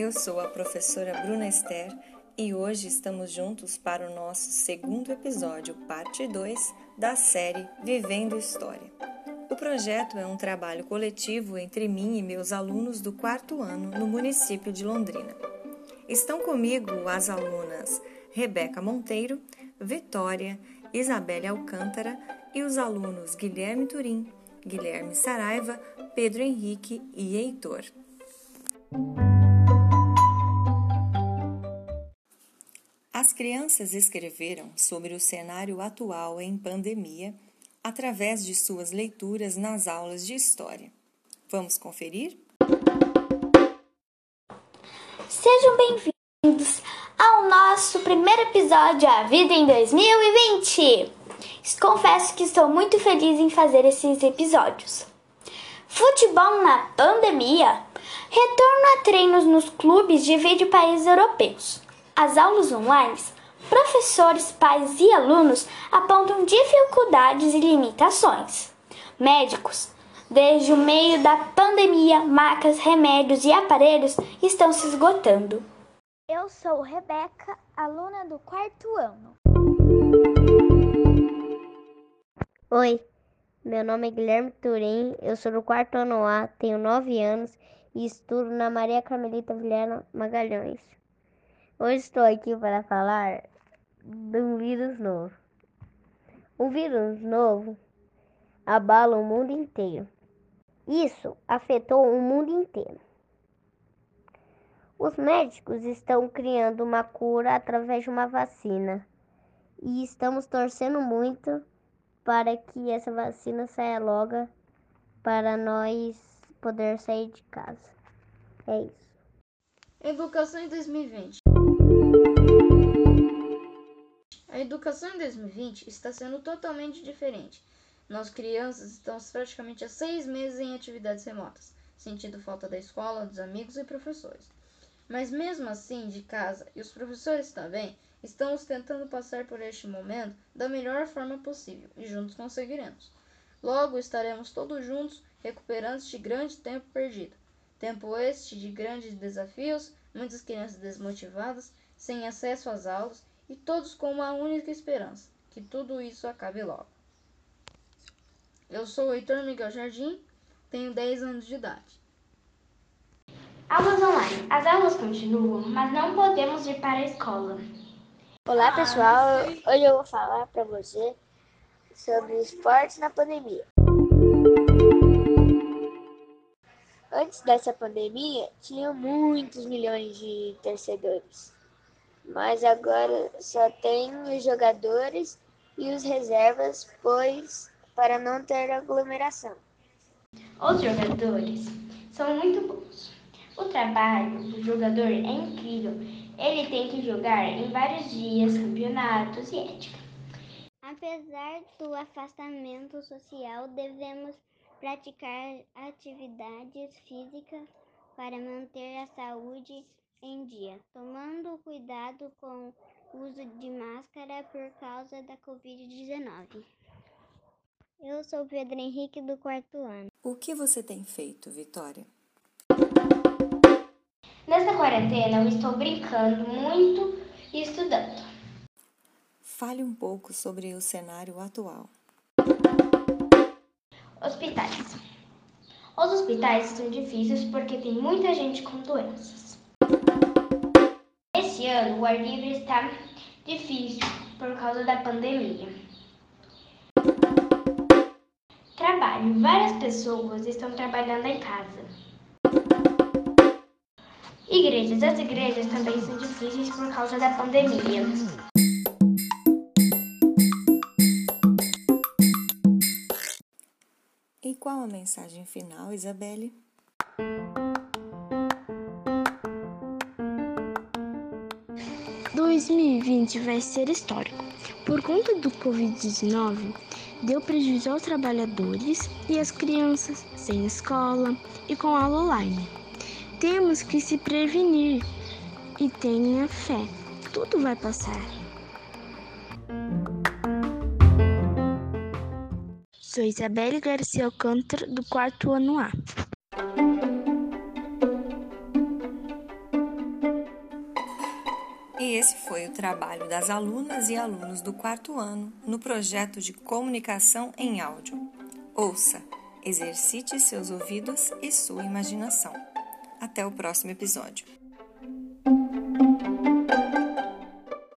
Eu sou a professora Bruna Esther e hoje estamos juntos para o nosso segundo episódio, parte 2 da série Vivendo História. O projeto é um trabalho coletivo entre mim e meus alunos do quarto ano no município de Londrina. Estão comigo as alunas Rebeca Monteiro, Vitória, Isabelle Alcântara e os alunos Guilherme Turim, Guilherme Saraiva, Pedro Henrique e Heitor. As crianças escreveram sobre o cenário atual em pandemia através de suas leituras nas aulas de história. Vamos conferir? Sejam bem-vindos ao nosso primeiro episódio A Vida em 2020. Confesso que estou muito feliz em fazer esses episódios. Futebol na pandemia? Retorno a treinos nos clubes de países europeus. As aulas online, professores, pais e alunos apontam dificuldades e limitações. Médicos, desde o meio da pandemia, macas, remédios e aparelhos estão se esgotando. Eu sou Rebeca, aluna do quarto ano. Oi, meu nome é Guilherme Turim, eu sou do quarto ano A, tenho 9 anos e estudo na Maria Carmelita Vilhena Magalhães. Hoje estou aqui para falar de um vírus novo. Um vírus novo abala o mundo inteiro. Isso afetou o mundo inteiro. Os médicos estão criando uma cura através de uma vacina e estamos torcendo muito para que essa vacina saia logo para nós poder sair de casa. É isso. Educação em 2020. A educação em 2020 está sendo totalmente diferente. Nós crianças estamos praticamente há seis meses em atividades remotas, sentindo falta da escola, dos amigos e professores. Mas mesmo assim, de casa e os professores também, Estamos tentando passar por este momento da melhor forma possível e juntos conseguiremos. Logo estaremos todos juntos recuperando este grande tempo perdido. Tempo este de grandes desafios, muitas crianças desmotivadas, sem acesso às aulas e todos com uma única esperança: que tudo isso acabe logo. Eu sou o Heitor Miguel Jardim, tenho 10 anos de idade. Aulas online. As aulas continuam, mas não podemos ir para a escola. Olá pessoal, hoje eu vou falar para você sobre esportes na pandemia. Antes dessa pandemia, tinha muitos milhões de torcedores, mas agora só tem os jogadores e os reservas, pois para não ter aglomeração. Os jogadores são muito bons. O trabalho do jogador é incrível ele tem que jogar em vários dias, campeonatos e ética. Apesar do afastamento social, devemos praticar atividades físicas para manter a saúde em dia, tomando cuidado com o uso de máscara por causa da Covid-19. Eu sou Pedro Henrique do quarto ano. O que você tem feito, Vitória? Nesta quarentena eu estou brincando muito e estudando. Fale um pouco sobre o cenário atual. Hospitais. Os hospitais são difíceis porque tem muita gente com doenças. Esse ano o ar livre está difícil por causa da pandemia. Trabalho. Várias pessoas estão trabalhando em casa. Igrejas. As igrejas também são difíceis por causa da pandemia. E qual a mensagem final, Isabelle? Dois mil e vinte vai ser histórico. Por conta do Covid-19, deu prejuízo aos trabalhadores e às crianças sem escola e com aula online. Temos que se prevenir e tenha fé. Tudo vai passar. Sou Isabelle Garcia Alcântara, do quarto ano A. E esse foi o trabalho das alunas e alunos do quarto ano no projeto de comunicação em áudio. Ouça, exercite seus ouvidos e sua imaginação. Até o próximo episódio.